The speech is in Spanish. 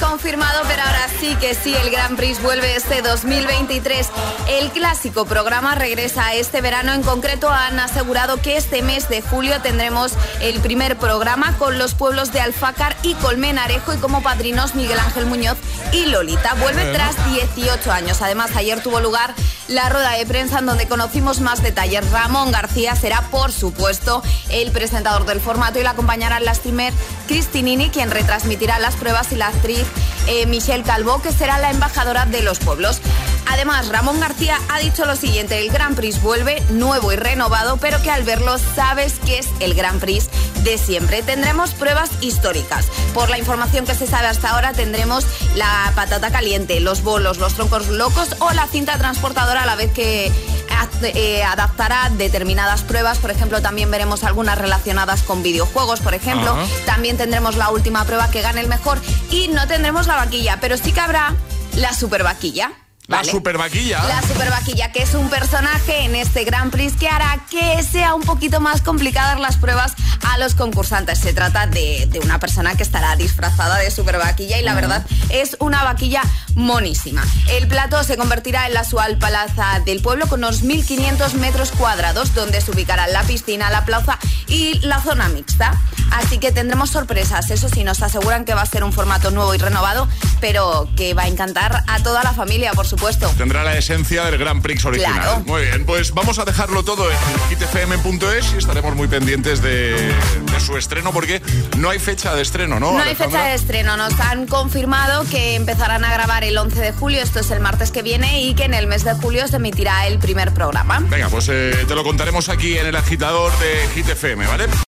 confirmado, pero ahora sí que sí, el Gran Prix vuelve este 2023. El clásico programa regresa este verano. En concreto, han asegurado que este mes de julio tendremos el primer programa con los pueblos de Alfácar y Colmenarejo y como padrinos Miguel Ángel Muñoz y Lolita. Vuelve tras 18 años. Además, ayer tuvo lugar la rueda de prensa en donde conocimos más detalles. Ramón García será, por supuesto, el presentador del formato y la acompañará la streamer Cristinini, quien retransmitirá las pruebas y la eh, Michelle Calvo, que será la embajadora de los pueblos. Además, Ramón García ha dicho lo siguiente, el Gran Prix vuelve nuevo y renovado, pero que al verlo sabes que es el Gran Prix de siempre. Tendremos pruebas históricas. Por la información que se sabe hasta ahora, tendremos la patata caliente, los bolos, los troncos locos o la cinta transportadora a la vez que eh, adaptará determinadas pruebas. Por ejemplo, también veremos algunas relacionadas con videojuegos, por ejemplo. También tendremos la última prueba que gane el mejor y no tendremos la vaquilla, pero sí que habrá la super vaquilla. La super vaquilla. La super vaquilla, que es un personaje en este Grand Prix que hará que sea un poquito más complicadas las pruebas a los concursantes. Se trata de, una persona que estará disfrazada de super vaquilla y la verdad es una vaquilla monísima. El plato se convertirá en la actual plaza del pueblo con unos 1.500 metros cuadrados donde se ubicará la piscina, la plaza y la zona mixta. Así que tendremos sorpresas. Eso sí, nos aseguran que va a ser un formato nuevo y renovado, pero que va a encantar a toda la familia, por supuesto. Tendrá la esencia del Grand Prix original. Muy bien, pues vamos a dejarlo todo en hitfm.es y estaremos muy pendientes de, su estreno porque no hay fecha de estreno, ¿no? No hay fecha de estreno. Nos han confirmado que empezarán a grabar el 11 de julio, esto es el martes que viene, y que en el mes de julio se emitirá el primer programa. Venga, pues eh, te lo contaremos aquí en el agitador de GTFM, ¿vale?